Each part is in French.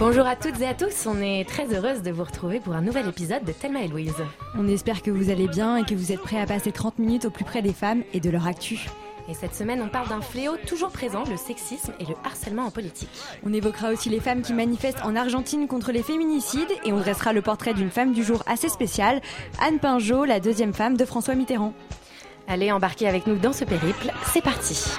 Bonjour à toutes et à tous, on est très heureuse de vous retrouver pour un nouvel épisode de Thelma et Louise. On espère que vous allez bien et que vous êtes prêts à passer 30 minutes au plus près des femmes et de leur actu. Et cette semaine, on parle d'un fléau toujours présent, le sexisme et le harcèlement en politique. On évoquera aussi les femmes qui manifestent en Argentine contre les féminicides et on dressera le portrait d'une femme du jour assez spéciale, Anne Pinjot, la deuxième femme de François Mitterrand. Allez, embarquez avec nous dans ce périple, c'est parti.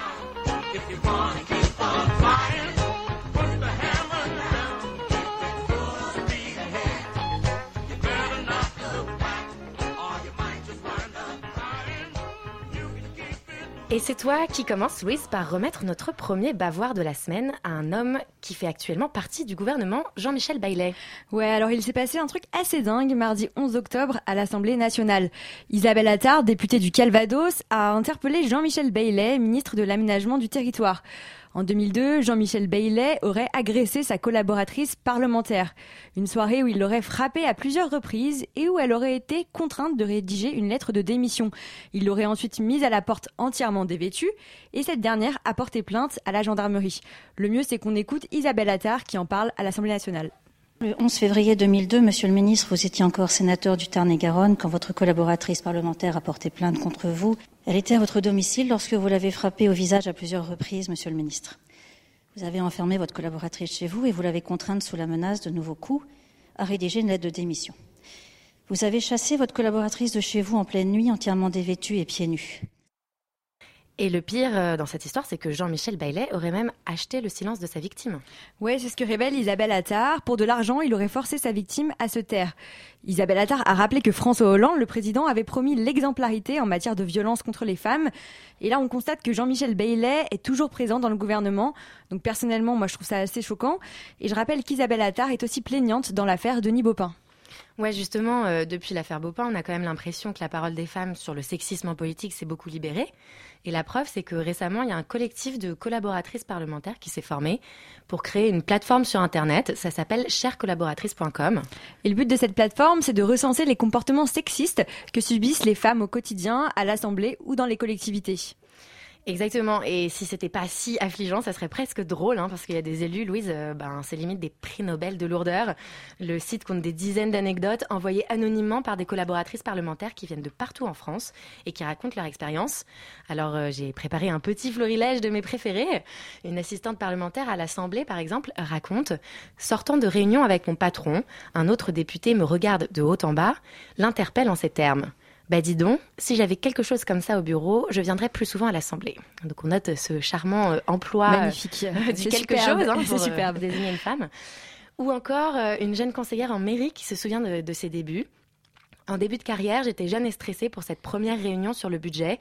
Et c'est toi qui commence, Louise, par remettre notre premier bavoir de la semaine à un homme qui fait actuellement partie du gouvernement, Jean-Michel Baillet. Ouais, alors il s'est passé un truc assez dingue mardi 11 octobre à l'Assemblée nationale. Isabelle Attard, députée du Calvados, a interpellé Jean-Michel Baillet, ministre de l'aménagement du territoire. En 2002, Jean-Michel Baillet aurait agressé sa collaboratrice parlementaire. Une soirée où il l'aurait frappée à plusieurs reprises et où elle aurait été contrainte de rédiger une lettre de démission. Il l'aurait ensuite mise à la porte entièrement dévêtue et cette dernière a porté plainte à la gendarmerie. Le mieux, c'est qu'on écoute Isabelle Attard qui en parle à l'Assemblée nationale. Le 11 février 2002, Monsieur le ministre, vous étiez encore sénateur du Tarn-et-Garonne quand votre collaboratrice parlementaire a porté plainte contre vous. Elle était à votre domicile lorsque vous l'avez frappée au visage à plusieurs reprises, Monsieur le ministre. Vous avez enfermé votre collaboratrice chez vous et vous l'avez contrainte sous la menace de nouveaux coups à rédiger une lettre de démission. Vous avez chassé votre collaboratrice de chez vous en pleine nuit, entièrement dévêtue et pieds nus. Et le pire euh, dans cette histoire, c'est que Jean-Michel Baillet aurait même acheté le silence de sa victime. Ouais, c'est ce que révèle Isabelle Attard. Pour de l'argent, il aurait forcé sa victime à se taire. Isabelle Attard a rappelé que François Hollande, le président, avait promis l'exemplarité en matière de violence contre les femmes. Et là, on constate que Jean-Michel Baillet est toujours présent dans le gouvernement. Donc personnellement, moi, je trouve ça assez choquant. Et je rappelle qu'Isabelle Attard est aussi plaignante dans l'affaire Denis Baupin. Ouais, justement, euh, depuis l'affaire Baupin, on a quand même l'impression que la parole des femmes sur le sexisme en politique s'est beaucoup libérée. Et la preuve, c'est que récemment, il y a un collectif de collaboratrices parlementaires qui s'est formé pour créer une plateforme sur Internet. Ça s'appelle cherecollaboratrice.com. Et le but de cette plateforme, c'est de recenser les comportements sexistes que subissent les femmes au quotidien, à l'Assemblée ou dans les collectivités. Exactement. Et si c'était pas si affligeant, ça serait presque drôle, hein, parce qu'il y a des élus, Louise, euh, ben, c'est limite des prix Nobel de lourdeur. Le site compte des dizaines d'anecdotes envoyées anonymement par des collaboratrices parlementaires qui viennent de partout en France et qui racontent leur expérience. Alors, euh, j'ai préparé un petit florilège de mes préférés. Une assistante parlementaire à l'Assemblée, par exemple, raconte Sortant de réunion avec mon patron, un autre député me regarde de haut en bas, l'interpelle en ces termes. Bah dis donc, si j'avais quelque chose comme ça au bureau, je viendrais plus souvent à l'Assemblée. Donc on note ce charmant euh, emploi Magnifique. euh, du quelque superbe. chose hein, pour euh, superbe. désigner une femme. Ou encore euh, une jeune conseillère en mairie qui se souvient de, de ses débuts. En début de carrière, j'étais jeune et stressée pour cette première réunion sur le budget.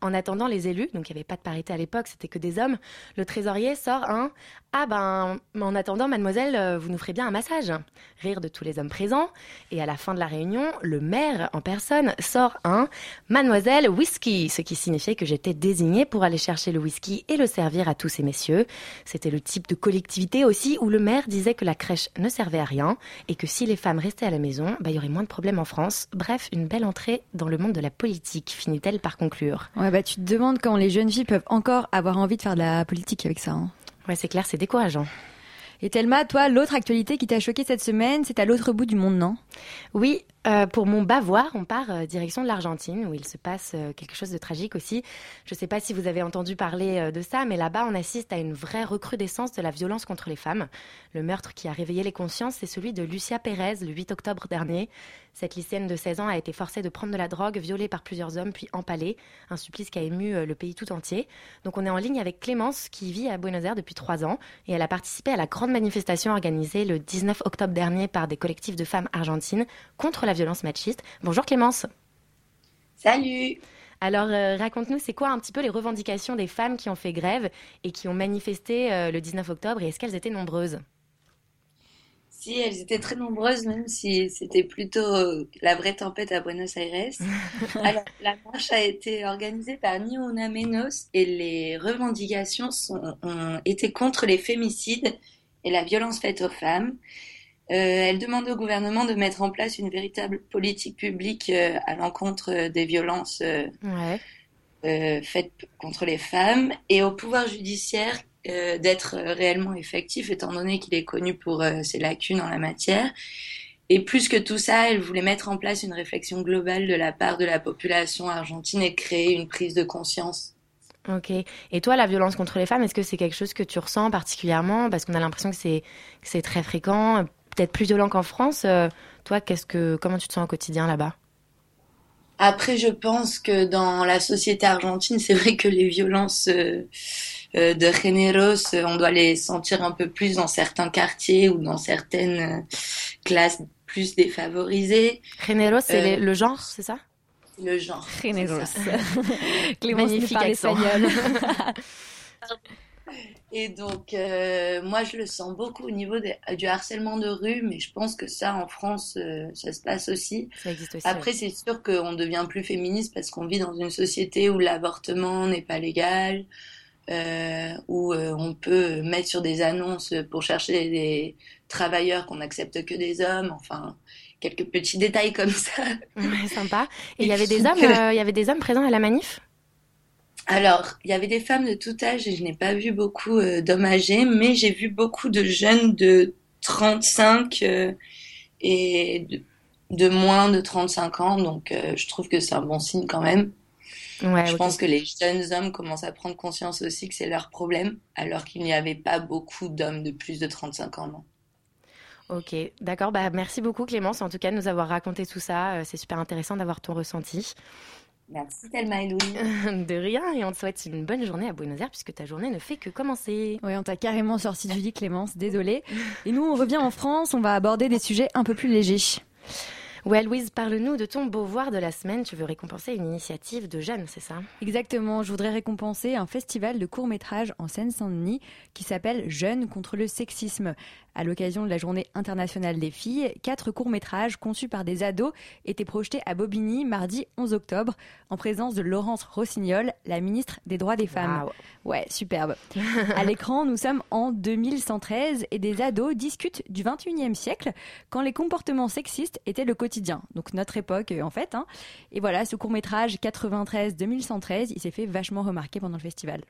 En attendant les élus, donc il n'y avait pas de parité à l'époque, c'était que des hommes, le trésorier sort un Ah ben, en attendant, mademoiselle, euh, vous nous ferez bien un massage. Rire de tous les hommes présents. Et à la fin de la réunion, le maire en personne sort un Mademoiselle whisky, ce qui signifiait que j'étais désignée pour aller chercher le whisky et le servir à tous ces messieurs. C'était le type de collectivité aussi où le maire disait que la crèche ne servait à rien et que si les femmes restaient à la maison, bah, il y aurait moins de problèmes en France. Bref, une belle entrée dans le monde de la politique, finit-elle par conclure. Bah tu te demandes quand les jeunes filles peuvent encore avoir envie de faire de la politique avec ça. hein. Ouais, c'est clair, c'est décourageant. Et Thelma, toi, l'autre actualité qui t'a choqué cette semaine, c'est à l'autre bout du monde, non? Oui, euh, pour mon bavoir, on part euh, direction de l'Argentine, où il se passe euh, quelque chose de tragique aussi. Je ne sais pas si vous avez entendu parler de ça, mais là-bas, on assiste à une vraie recrudescence de la violence contre les femmes. Le meurtre qui a réveillé les consciences, c'est celui de Lucia Pérez, le 8 octobre dernier. Cette lycéenne de 16 ans a été forcée de prendre de la drogue, violée par plusieurs hommes, puis empalée. Un supplice qui a ému le pays tout entier. Donc on est en ligne avec Clémence, qui vit à Buenos Aires depuis trois ans, et elle a participé à la grande manifestation organisée le 19 octobre dernier par des collectifs de femmes argentines contre la violence machiste. Bonjour Clémence. Salut Alors euh, raconte-nous, c'est quoi un petit peu les revendications des femmes qui ont fait grève et qui ont manifesté euh, le 19 octobre, et est-ce qu'elles étaient nombreuses? Si, elles étaient très nombreuses, même si c'était plutôt euh, la vraie tempête à Buenos Aires. Alors, la marche a été organisée par Ni Una Menos et les revendications sont, ont été contre les fémicides et la violence faite aux femmes. Euh, elle demande au gouvernement de mettre en place une véritable politique publique euh, à l'encontre des violences euh, Ouais. euh, faites contre les femmes et au pouvoir judiciaire d'être réellement effectif étant donné qu'il est connu pour ses lacunes en la matière. Et plus que tout ça, elle voulait mettre en place une réflexion globale de la part de la population argentine et créer une prise de conscience. Ok. Et toi, la violence contre les femmes, est-ce que c'est quelque chose que tu ressens particulièrement? Parce qu'on a l'impression que c'est très fréquent, peut-être plus violent qu'en France. Euh, toi, qu'est-ce que comment tu te sens au quotidien là-bas? Après, je pense que dans la société argentine, c'est vrai que les violences euh, euh, de généros, on doit les sentir un peu plus dans certains quartiers ou dans certaines classes plus défavorisées. Généreux, c'est Euh, le genre, c'est ça? Le genre. Généros. Clémence Magnifique espagnol. Et donc, euh, moi, je le sens beaucoup au niveau du harcèlement de rue, mais je pense que ça, en France, euh, ça se passe aussi. Ça existe aussi. Après, c'est sûr qu'on devient plus féministe parce qu'on vit dans une société où l'avortement n'est pas légal, euh, où on peut mettre sur des annonces pour chercher des travailleurs qu'on n'accepte que des hommes, enfin, quelques petits détails comme ça. Ouais, sympa. Et il y avait des hommes, il y avait des hommes présents à la manif? Alors, il y avait des femmes de tout âge et je n'ai pas vu beaucoup euh, d'hommes âgés, mais j'ai vu beaucoup de jeunes de 35 euh, et de, de moins de 35 ans, donc euh, je trouve que c'est un bon signe quand même. Ouais, Je pense que les jeunes hommes commencent à prendre conscience aussi que c'est leur problème, alors qu'il n'y avait pas beaucoup d'hommes de plus de 35 ans. non. Ok, d'accord. Bah, merci beaucoup Clémence, en tout cas, de nous avoir raconté tout ça. Euh, C'est super intéressant d'avoir ton ressenti. Merci Thelma et Louis. De rien, et on te souhaite une bonne journée à Buenos Aires, puisque ta journée ne fait que commencer. Oui, on t'a carrément sorti du lit, Clémence, désolée. Et nous, on revient en France, on va aborder des sujets un peu plus légers. Ouais, Louise, parle-nous de ton beauvoir de la semaine. Tu veux récompenser une initiative de jeunes, c'est ça? Exactement, je voudrais récompenser un festival de courts-métrages en Seine-Saint-Denis qui s'appelle Jeunes contre le sexisme. À l'occasion de la journée internationale des filles, quatre courts-métrages conçus par des ados étaient projetés à Bobigny mardi 11 octobre en présence de Laurence Rossignol, la ministre des droits des femmes. Waouh. Ouais, superbe. à l'écran, nous sommes en 2113 et des ados discutent du 21e siècle quand les comportements sexistes étaient le quotidien. Donc notre époque euh, en fait. hein. Et voilà, ce court-métrage 93-2113, il s'est fait vachement remarquer pendant le festival.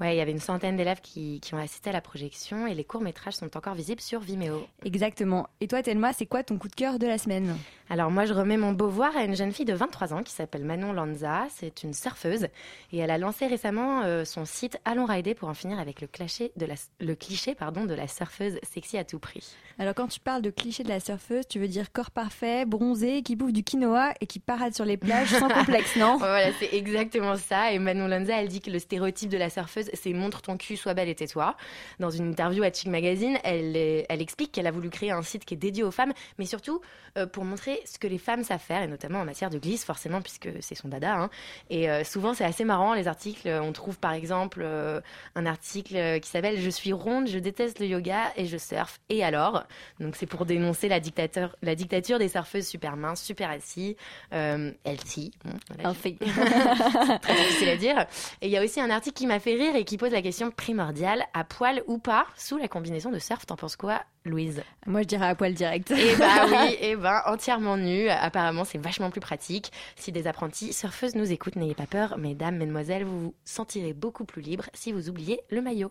Ouais, il y avait une centaine d'élèves qui, qui ont assisté à la projection et les courts-métrages sont encore visibles sur Vimeo. Exactement. Et toi, Thelma, c'est quoi ton coup de cœur de la semaine? Alors moi, je remets mon beauvoir à une jeune fille de 23 ans qui s'appelle Manon Lanza. C'est une surfeuse et elle a lancé récemment euh, son site Allons rider pour en finir avec le cliché de la, le cliché pardon, de la surfeuse sexy à tout prix. Alors quand tu parles de cliché de la surfeuse, tu veux dire corps parfait, bronzé, qui bouffe du quinoa et qui parade sur les plages sans complexe, non? Voilà, c'est exactement ça. Et Manon Lanza, elle dit que le stéréotype de la surfeuse, c'est montre ton cul, sois belle et tais-toi. Dans une interview à Chic Magazine, elle, elle explique qu'elle a voulu créer un site qui est dédié aux femmes, mais surtout euh, pour montrer ce que les femmes savent faire, et notamment en matière de glisse, forcément, puisque c'est son dada. hein. Et euh, souvent, c'est assez marrant, les articles. On trouve par exemple euh, un article euh, qui s'appelle Je suis ronde, je déteste le yoga et je surfe. Et alors? Donc c'est pour dénoncer la, dictateur, la dictature des surfeuses super minces, super assis, euh, healthy. Bon, voilà, fait. très difficile à dire. Et il y a aussi un article qui m'a fait rire et qui pose la question primordiale à poil ou pas sous la combinaison de surf. T'en penses quoi, Louise? Moi, je dirais à poil direct. Eh bah oui, eh ben entièrement nu. Apparemment, c'est vachement plus pratique. Si des apprentis surfeuses nous écoutent, n'ayez pas peur, mesdames, mesdemoiselles, vous vous sentirez beaucoup plus libre si vous oubliez le maillot.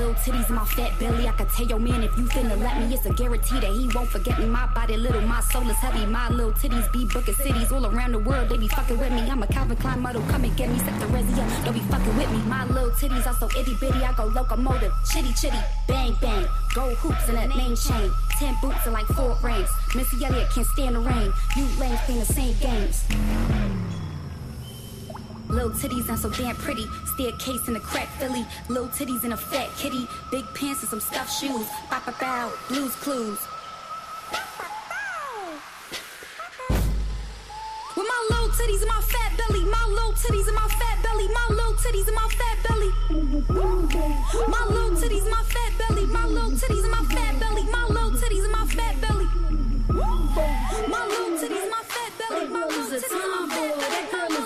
Little titties and my fat belly, I could tell your man if you finna let me, it's a guarantee that he won't forget me. My body little, my soul is heavy. My little titties be booking cities all around the world. They be fucking with me. I'm a Calvin Klein model, come and get me. Set the resi up, don't be fucking with me. My little titties are so itty bitty, I go locomotive. Chitty chitty, bang bang. Gold hoops in that name chain. Ten boots and like four rings. Missy Elliott can't stand the rain. You lames playing the same games. Little titties and so damn pretty. Staircase in a crack Philly. Little titties and a fat kitty. Big pants and some stuffed shoes. Bow bow bow. Blues clues. With my little titties and my fat belly. My little titties and my fat belly. My little titties and my fat belly. My little titties my fat belly. My little titties and my fat belly. My little titties and my fat belly. My little titties my fat belly. My little titties and my fat belly.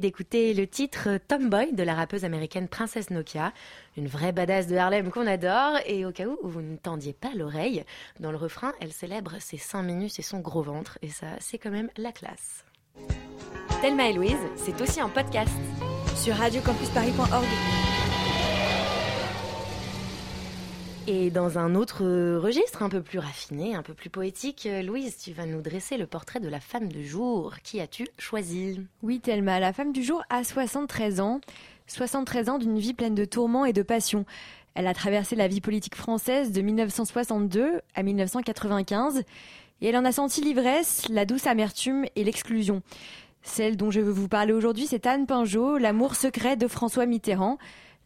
d'écouter le titre Tomboy de la rappeuse américaine Princesse Nokia, une vraie badass de Harlem qu'on adore. Et au cas où vous ne tendiez pas l'oreille, dans le refrain, elle célèbre ses seins minus et son gros ventre. Et ça, c'est quand même la classe. Thelma et Louise, c'est aussi un podcast. Sur radiocampusparis.org. Et dans un autre registre un peu plus raffiné, un peu plus poétique, euh, Louise, tu vas nous dresser le portrait de la femme de jour. Qui as-tu choisi? Oui, Thelma, la femme du jour a 73 ans. 73 ans d'une vie pleine de tourments et de passions. Elle a traversé la vie politique française de 1962 à 1995 et elle en a senti l'ivresse, la douce amertume et l'exclusion. Celle dont je veux vous parler aujourd'hui, c'est Anne Pinjot, l'amour secret de François Mitterrand,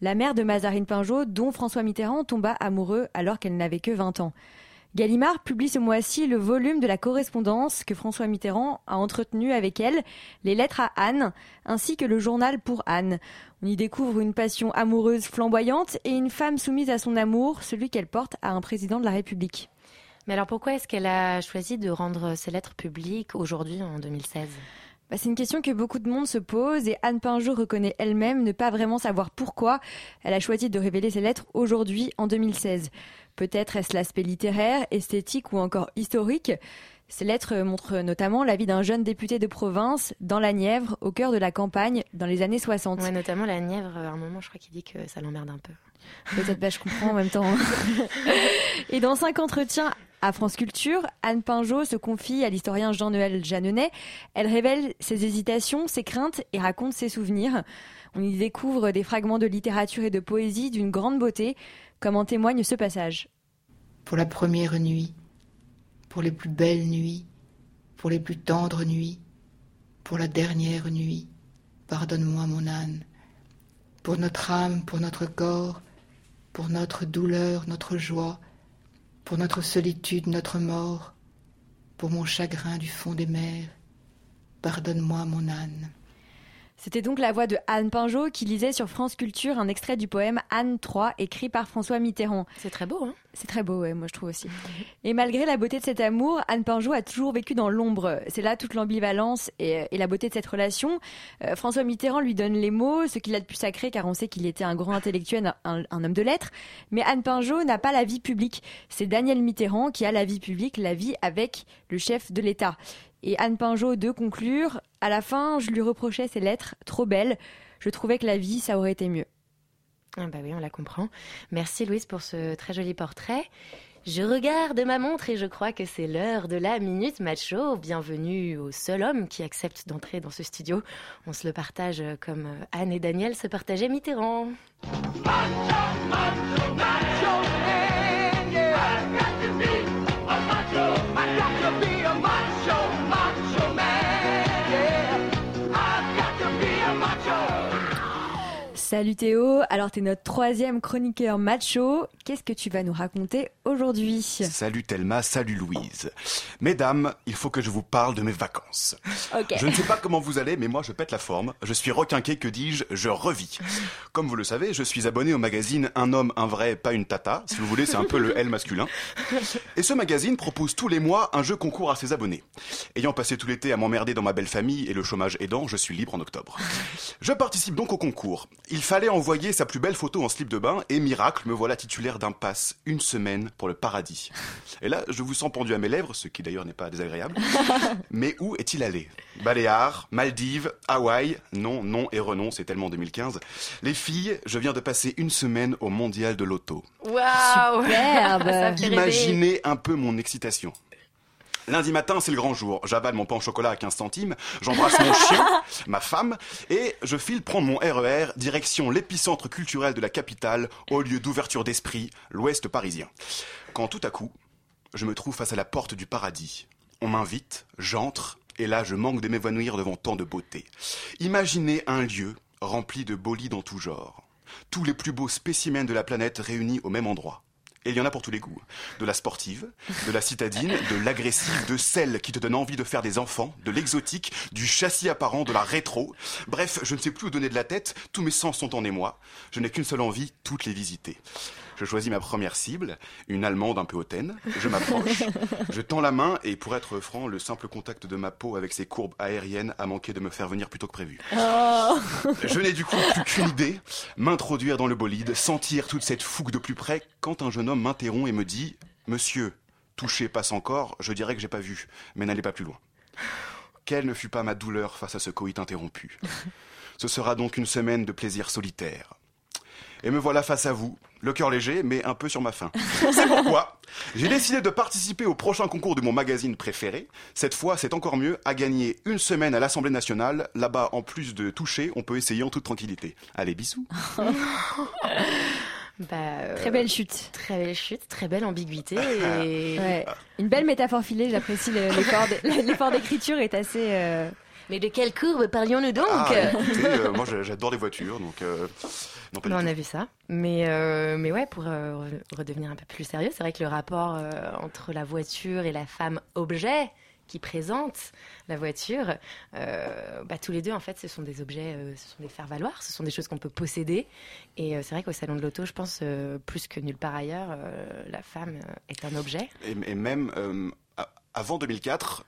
la mère de Mazarine Pinjot, dont François Mitterrand tomba amoureux alors qu'elle n'avait que 20 ans. Gallimard publie ce mois-ci le volume de la correspondance que François Mitterrand a entretenue avec elle, les lettres à Anne, ainsi que le journal pour Anne. On y découvre une passion amoureuse flamboyante et une femme soumise à son amour, celui qu'elle porte à un président de la République. Mais alors pourquoi est-ce qu'elle a choisi de rendre ses lettres publiques aujourd'hui, en 2016 bah, c'est une question que beaucoup de monde se pose et Anne Pinjot reconnaît elle-même ne pas vraiment savoir pourquoi elle a choisi de révéler ses lettres aujourd'hui en 2016. Peut-être est-ce l'aspect littéraire, esthétique ou encore historique. Ces lettres montrent notamment la vie d'un jeune député de province dans la Nièvre, au cœur de la campagne, dans les années 60. Ouais, notamment la Nièvre, à un moment, je crois qu'il dit que ça l'emmerde un peu. Peut-être, bah, je comprends en même temps. Et dans cinq entretiens à France Culture, Anne Pinjot se confie à l'historien Jean-Noël Jeanneney. Elle révèle ses hésitations, ses craintes et raconte ses souvenirs. On y découvre des fragments de littérature et de poésie d'une grande beauté, comme en témoigne ce passage. Pour la première nuit, pour les plus belles nuits, pour les plus tendres nuits, pour la dernière nuit, pardonne-moi mon âne. Pour notre âme, pour notre corps, pour notre douleur, notre joie, pour notre solitude, notre mort, pour mon chagrin du fond des mers, pardonne-moi mon âne. C'était donc la voix de Anne Pinjot qui lisait sur France Culture un extrait du poème Anne III écrit par François Mitterrand. C'est très beau, hein C'est très beau, ouais, moi je trouve aussi. Et malgré la beauté de cet amour, Anne Pinjot a toujours vécu dans l'ombre. C'est là toute l'ambivalence et, et, la beauté de cette relation. Euh, François Mitterrand lui donne les mots, ce qu'il a de plus sacré car on sait qu'il était un grand intellectuel, un, un homme de lettres. Mais Anne Pinjot n'a pas la vie publique. C'est Daniel Mitterrand qui a la vie publique, la vie avec le chef de l'État. Et Anne Pinjot de conclure, à la fin, je lui reprochais ses lettres trop belles. Je trouvais que la vie, ça aurait été mieux. Ah bah oui, on la comprend. Merci Louise pour ce très joli portrait. Je regarde ma montre et je crois que c'est l'heure de la Minute Macho. Bienvenue au seul homme qui accepte d'entrer dans ce studio. On se le partage comme Anne et Daniel se partageaient Mitterrand. Macho, macho, macho. Salut Théo, alors t'es notre troisième chroniqueur macho. Qu'est-ce que tu vas nous raconter aujourd'hui Salut Thelma, salut Louise. Mesdames, il faut que je vous parle de mes vacances. Je ne sais pas comment vous allez, mais moi je pète la forme. Je suis requinqué, que dis-je, je revis. Comme vous le savez, je suis abonné au magazine Un homme, un vrai, pas une tata. Si vous voulez, c'est un peu le L masculin. Et ce magazine propose tous les mois un jeu concours à ses abonnés. Ayant passé tout l'été à m'emmerder dans ma belle famille et le chômage aidant, je suis libre en octobre. Je participe donc au concours. Il fallait envoyer sa plus belle photo en slip de bain et miracle, me voilà titulaire d'un pass une semaine pour le paradis. Et là, je vous sens pendu à mes lèvres, ce qui d'ailleurs n'est pas désagréable. Mais où est-il allé? Baléares, Maldives, Hawaï? Non, non et renom, c'est tellement 2015. Les filles, je viens de passer une semaine au mondial de l'auto. Waouh. Imaginez un peu mon excitation. Lundi matin, c'est le grand jour. J'avale mon pain au chocolat à 15 centimes, j'embrasse mon chien, ma femme, et je file prendre mon RER direction l'épicentre culturel de la capitale, au lieu d'ouverture d'esprit, l'ouest parisien. Quand tout à coup, je me trouve face à la porte du paradis. On m'invite, j'entre, et là je manque de m'évanouir devant tant de beauté. Imaginez un lieu rempli de bolides en tout genre. Tous les plus beaux spécimens de la planète réunis au même endroit. Et il y en a pour tous les goûts. De la sportive, de la citadine, de l'agressive, de celle qui te donne envie de faire des enfants, de l'exotique, du châssis apparent, de la rétro. Bref, je ne sais plus où donner de la tête, tous mes sens sont en émoi. Je n'ai qu'une seule envie, toutes les visiter. Je choisis ma première cible, une Allemande un peu hautaine. Je m'approche, je tends la main et pour être franc, le simple contact de ma peau avec ses courbes aériennes a manqué de me faire venir plus tôt que prévu. Je n'ai du coup plus qu'une idée, m'introduire dans le bolide, sentir toute cette fougue de plus près, quand un jeune homme m'interrompt et me dit « Monsieur, toucher passe encore, je dirais que j'ai pas vu, mais n'allez pas plus loin. » Quelle ne fut pas ma douleur face à ce coït interrompu Ce sera donc une semaine de plaisir solitaire. Et me voilà face à vous, le cœur léger, mais un peu sur ma faim. C'est pourquoi j'ai décidé de participer au prochain concours de mon magazine préféré. Cette fois, c'est encore mieux, à gagner une semaine à l'Assemblée nationale. Là-bas, en plus de toucher, on peut essayer en toute tranquillité. Allez, bisous. Bah, euh, Très belle chute. Très belle chute, très belle ambiguïté. Et... Ouais. Une belle métaphore filée, j'apprécie l'effort d'écriture est assez... euh, Mais de quelle courbe parlions-nous donc Ah, écoutez, euh, moi j'adore les voitures, donc euh, non pas on a vu ça. Mais, euh, mais ouais, pour re- redevenir un peu plus sérieux, c'est vrai que le rapport entre la voiture et la femme objet qui présente la voiture, bah, tous les deux, en fait, ce sont des objets, ce sont des faire-valoir, ce sont des choses qu'on peut posséder. Et c'est vrai qu'au salon de l'auto, je pense, plus que nulle part ailleurs, la femme est un objet. Et, et même avant 2004,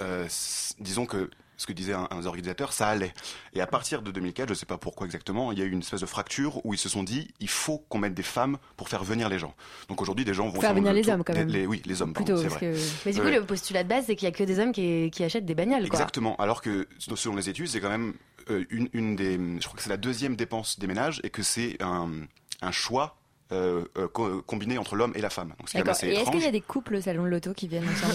euh, s- disons que ce que disaient un, un organisateur, ça allait. Et à partir de 2004, je ne sais pas pourquoi exactement, il y a eu une espèce de fracture où ils se sont dit il faut qu'on mette des femmes pour faire venir les gens. Donc aujourd'hui, des gens vont Faire venir le les hommes, quand même. les- oui, les hommes, plutôt, pardon, parce que... Mais du coup, le postulat de base, c'est qu'il n'y a que des hommes qui, qui achètent des bagnoles. Quoi. Exactement. Alors que selon les études, c'est quand même euh, une, une des, je crois que c'est la deuxième dépense des ménages et que c'est un, un choix euh, euh, co- combiné entre l'homme et la femme. Donc c'est quand même D'accord. assez Et est-ce qu'il y a des couples au salon de l'auto qui viennent ensemble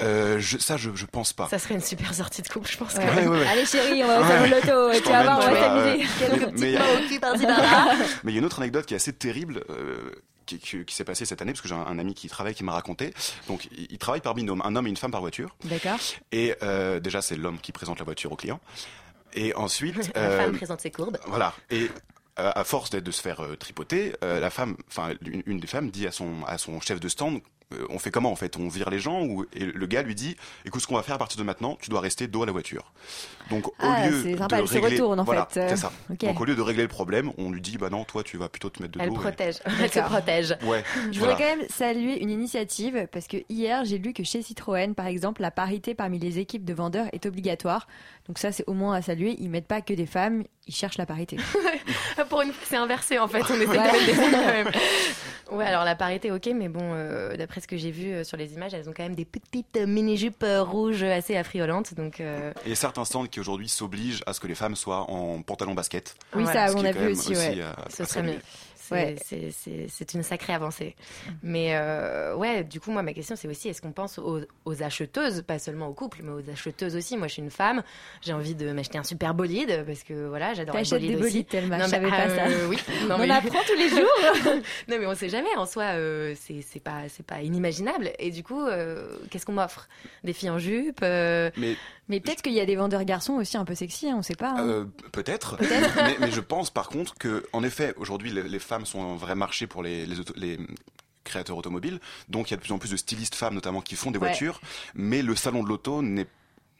Euh, je- ça, je, je pense pas. Ça serait une super sortie de couple, je pense. Ouais. quand même. Ouais, ouais, ouais. Allez chérie, on va au salon de l'auto, et tu vas voir, on va s'amuser. euh, Quelques mais- petites mais- mains au cul par-ci par-là. Mais il y a une autre anecdote qui est assez terrible. euh, qui, qui- qui s'est passée cette année parce que j'ai un, un ami qui travaille qui m'a raconté donc il, il travaille par binôme un homme et une femme par voiture D'accord. et euh, déjà c'est l'homme qui présente la voiture au client et ensuite La euh, femme présente ses courbes. voilà et à force de se faire euh, tripoter euh, la femme enfin une, des femmes dit à son à son chef de stand on fait comment en fait? On vire les gens ou et le gars lui dit écoute ce qu'on va faire à partir de maintenant tu dois rester dos à la voiture donc au Ah, lieu c'est sympa, de elle se régler retourne, en voilà, fait, euh, c'est ça donc au lieu de régler le problème on lui dit bah non toi tu vas plutôt te mettre de Elle dos et- protège. Elle se protège. ouais Je voilà. voudrais quand même saluer une initiative parce que hier j'ai lu que chez Citroën, par exemple, la parité parmi les équipes de vendeurs est obligatoire. Donc ça c'est au moins à saluer. Ils mettent pas que des femmes, ils cherchent la parité. Pour une fois, c'est inversé en fait. On essaie Ouais. de mettre des femmes quand même. Ouais, alors la parité, ok, mais bon, euh, d'après ce que j'ai vu euh, sur les images, elles ont quand même des petites euh, mini-jupes euh, rouges assez affriolantes. Donc, euh, Et certains stands qui aujourd'hui s'obligent à ce que les femmes soient en pantalon basket. Oui, Voilà. ça Ce on a vu même aussi. ouais. à- ce à serait mieux. C'est Ouais. c'est- c'est- c'est une sacrée avancée. Mais euh, ouais, du coup, moi, ma question, c'est aussi est-ce qu'on pense aux, aux acheteuses, pas seulement aux couples, mais aux acheteuses aussi? Moi, je suis une femme, j'ai envie de m'acheter un super bolide parce que voilà, j'adore les bolides des aussi. bolides, Thelma, Non, je savais pas ça. euh, Oui, non, On mais- apprend tous les jours. non, mais on sait jamais. En soi, euh, c'est c'est pas, c'est pas inimaginable. Et du coup, euh, qu'est-ce qu'on m'offre? Des filles en jupe euh, Mais Mais peut-être qu'il y a des vendeurs garçons aussi un peu sexy, hein, on sait pas. hein. Euh, peut-être, mais, mais je pense par contre que, en effet, aujourd'hui, les, les femmes sont un vrai marché pour les, les, auto- les créateurs automobiles. Donc, il y a de plus en plus de stylistes femmes, notamment, qui font des Ouais. voitures. Mais le salon de l'auto n'est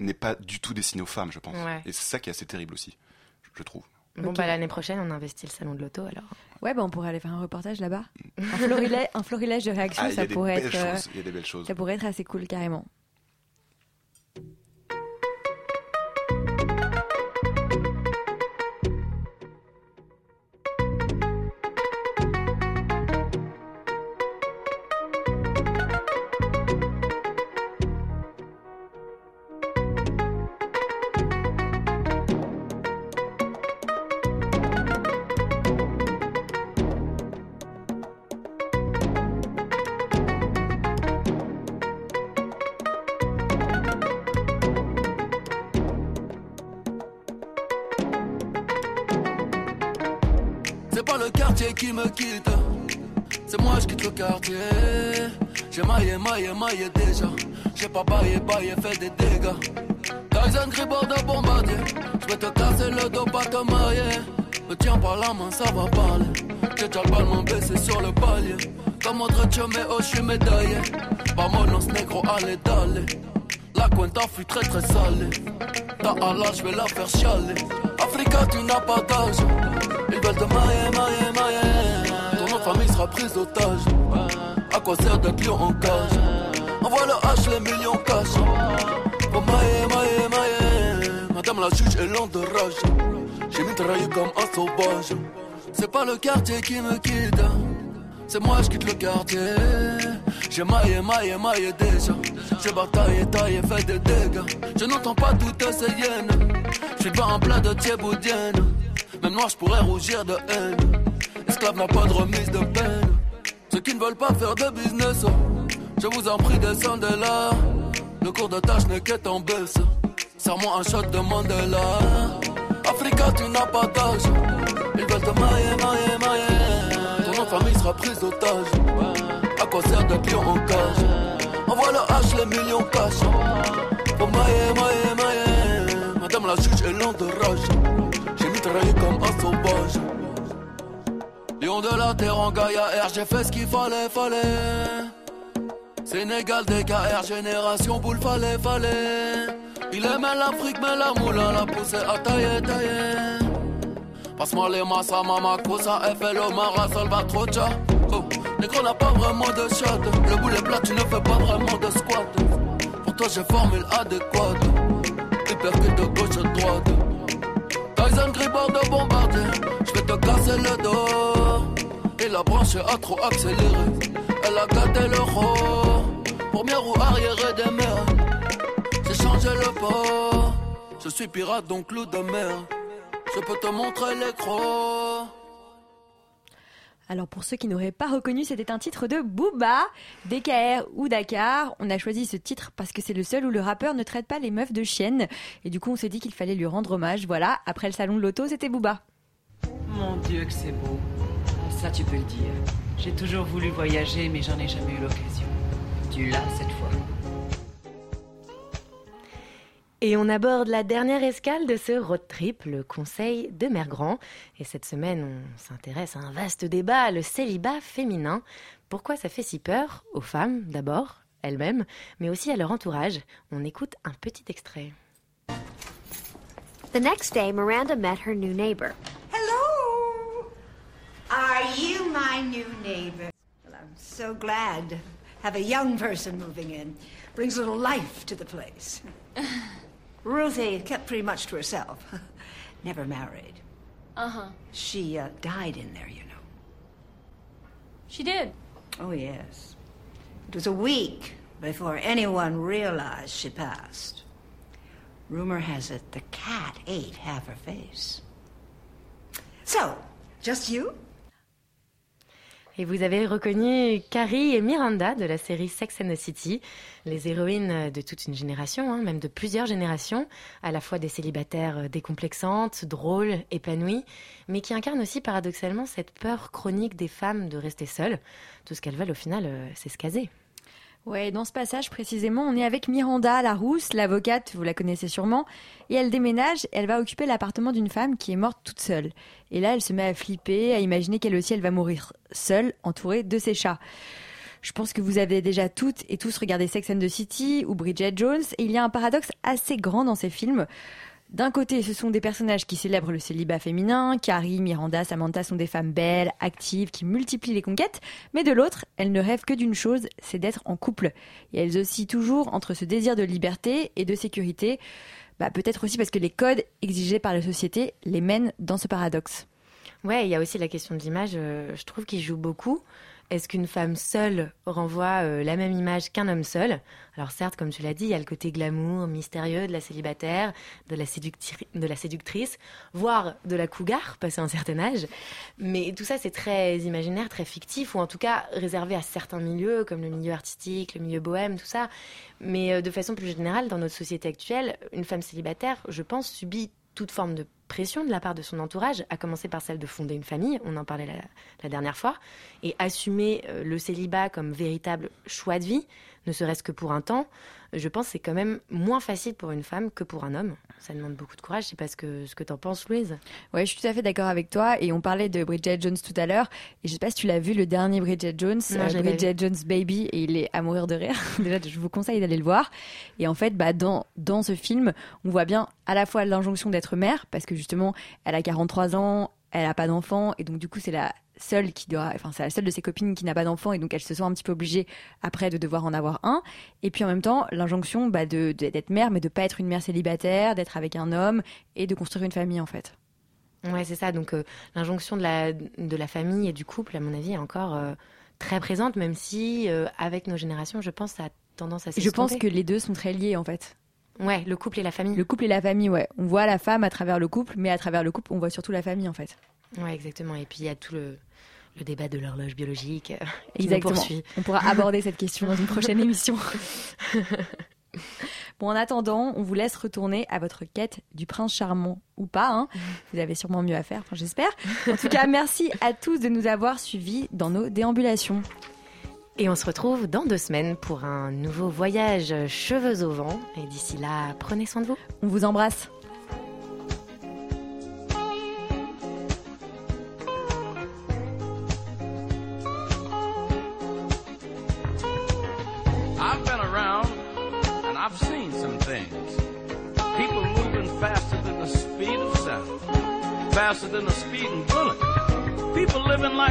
n'est pas du tout destiné aux femmes, je pense. Ouais. Et c'est ça qui est assez terrible aussi, je trouve. Bon, bah l'année prochaine, on investit le salon de l'auto alors. Ouais, bah on pourrait aller faire un reportage là-bas. Un florilège, un florilège de réactions, Ah, ça pourrait être, euh, choses. Il y a des belles choses. ça pourrait être assez cool carrément. Pas le quartier qui me quitte, c'est moi je quitte le quartier. J'ai maillé, maillé, maillé déjà. J'ai pas baillé, baillé, fait des dégâts. Tyson Gribord de bombardier. Je vais te casser le dos, pas te marier. Me tiens par la main, ça va parler. J'ai déjà le ballon baissé sur le palier. Comme autre mais oh, je suis médaillé. Vamonos négro, allez, d'aller. La cuenta fut très très salée. Ta Allah, je vais la faire chialer. Africa, tu n'as pas d'âge. Ils veulent te marier, marier, marier. Ton nom de famille sera prise d'otage. À quoi sert d'être lion en cage? Envoie le H, les millions cash. Pour mailler, mailler, mailler. Madame la juge est lente de rage. J'ai mitraillé comme un sauvage. C'est pas le quartier qui me quitte. C'est moi, je quitte le quartier. J'ai maillé, maillé, maillé déjà. J'ai bataillé, taillé, fait des dégâts. Je n'entends pas toutes ces hyènes. Je suis devant un plat de thieboudienne. Même noir, je pourrais rougir de haine. Esclave n'a pas de remise de peine. Ceux qui ne veulent pas faire de business, je vous en prie, descendez là. Le cours de tâche n'est qu'est en baisse. Serre-moi un shot de Mandela. Africa, tu n'as pas d'âge. Ils veulent te marier, marier, marier. Ton nom de famille sera prise d'otage. À quoi sert d'être lion en cage? Envoie le H, les millions cash. Pour mailler, mailler, mailler. Madame la juge est lente de rage. Comme un. Lion de la terre en Gaïa R, j'ai fait ce qu'il fallait, fallait. Sénégal, DKR, génération boule, fallait, fallait. Il aimait l'Afrique, mais la moula l'a poussé à tailler, tailler. Passe-moi les massas, mama, cosa, FLO, Mara, Salvatrocha. Oh, négro n'a pas vraiment de shot. Le boulet plat, tu ne fais pas vraiment de squat. Pour toi, j'ai formule adéquate. Hypercute de gauche à droite. Tyson Gribord de bombardier. Je vais te casser le dos. Et la branche a trop accéléré. Elle a gâté le roi. Première roue arrière des mers. J'ai changé le port. Je suis pirate, donc loup de mer. Je peux te montrer les crocs. Alors pour ceux qui n'auraient pas reconnu, c'était un titre de Booba, DKR ou Dakar. On a choisi ce titre parce que c'est le seul où le rappeur ne traite pas les meufs de chiennes. Et du coup, on s'est dit qu'il fallait lui rendre hommage. Voilà, après le salon de l'auto, c'était Booba. Mon Dieu que c'est beau. Ça tu peux le dire. J'ai toujours voulu voyager mais j'en ai jamais eu l'occasion. Tu l'as cette fois. Et on aborde la dernière escale de ce road trip, le Conseil de Mergrand. Et cette semaine, on s'intéresse à un vaste débat, le célibat féminin. Pourquoi ça fait si peur Aux femmes, d'abord, elles-mêmes, mais aussi à leur entourage? On écoute un petit extrait. The next day, Miranda met her new neighbor. Hello! Are you my new neighbor? Well, I'm so glad to have a young person moving in. Brings a little life to the place. Ruthie kept pretty much to herself. Never married. Uh huh. She uh, died in there, you know. She did. Oh, yes. It was a week before anyone realized she passed. Rumor has it the cat ate half her face. So, just you? Et vous avez reconnu Carrie et Miranda de la série Sex and the City, les héroïnes de toute une génération, hein, même de plusieurs générations, à la fois des célibataires décomplexantes, drôles, épanouies, mais qui incarnent aussi paradoxalement cette peur chronique des femmes de rester seules. Tout ce qu'elles veulent au final, euh, c'est se caser. Ouais, dans ce passage précisément, on est avec Miranda Larousse, l'avocate, vous la connaissez sûrement, et elle déménage, elle va occuper l'appartement d'une femme qui est morte toute seule. Et là, elle se met à flipper, à imaginer qu'elle aussi, elle va mourir seule, entourée de ses chats. Je pense que vous avez déjà toutes et tous regardé Sex and the City ou Bridget Jones, et il y a un paradoxe assez grand dans ces films. D'un côté, ce sont des personnages qui célèbrent le célibat féminin, Carrie, Miranda, Samantha sont des femmes belles, actives, qui multiplient les conquêtes, mais de l'autre, elles ne rêvent que d'une chose, c'est d'être en couple. Et elles oscillent toujours entre ce désir de liberté et de sécurité, bah, peut-être aussi parce que les codes exigés par la société les mènent dans ce paradoxe. Ouais, il y a aussi la question de l'image, euh, je trouve qu'il joue beaucoup. Est-ce qu'une femme seule renvoie euh, la même image qu'un homme seul? Alors certes, comme tu l'as dit, il y a le côté glamour, mystérieux de la célibataire, de la, de la séductrice, voire de la cougar, passé un certain âge. Mais tout ça, c'est très imaginaire, très fictif, ou en tout cas réservé à certains milieux, comme le milieu artistique, le milieu bohème, tout ça. Mais euh, de façon plus générale, dans notre société actuelle, une femme célibataire, je pense, subit toute forme de pression de la part de son entourage, à commencer par celle de fonder une famille, on en parlait la, dernière fois, et assumer euh, le célibat comme véritable choix de vie, ne serait-ce que pour un temps, je pense que c'est quand même moins facile pour une femme que pour un homme. Ça demande beaucoup de courage. Je sais pas ce que, ce que tu en penses, Louise. Oui, je suis tout à fait d'accord avec toi. Et on parlait de Bridget Jones tout à l'heure. Et je sais pas si tu l'as vu, le dernier Bridget Jones, euh, Bridget Jones Baby, et il est à mourir de rire. Déjà, je vous conseille d'aller le voir. Et en fait, bah, dans, dans ce film, on voit bien à la fois l'injonction d'être mère, parce que justement, elle a 43 ans, elle a pas d'enfant, et donc du coup, c'est la seule qui doit, enfin c'est la seule de ses copines qui n'a pas d'enfant et donc elle se sent un petit peu obligée après de devoir en avoir un. Et puis en même temps l'injonction bah, de d'être mère, mais de pas être une mère célibataire, d'être avec un homme et de construire une famille en fait. Ouais c'est ça. Donc euh, l'injonction de la de la famille et du couple à mon avis est encore euh, très présente, même si euh, avec nos générations je pense ça a tendance à Je pense que les deux sont très liés en fait. Ouais, le couple et la famille. Le couple et la famille, ouais. On voit la femme à travers le couple, mais à travers le couple, on voit surtout la famille, en fait. Ouais, exactement. Et puis il y a tout le, le débat de l'horloge biologique. Euh, Exactement. On pourra aborder cette question dans une prochaine émission. Bon, en attendant, on vous laisse retourner à votre quête du prince charmant ou pas. Hein. Vous avez sûrement mieux à faire, j'espère. En tout cas, merci à tous de nous avoir suivis dans nos déambulations. Et on se retrouve dans deux semaines pour un nouveau voyage cheveux au vent. Et d'ici là, prenez soin de vous. On vous embrasse.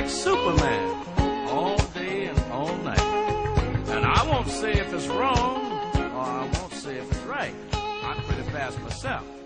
Like Superman all day and all night. And I won't say if it's wrong or I won't say if it's right. I'm pretty fast myself.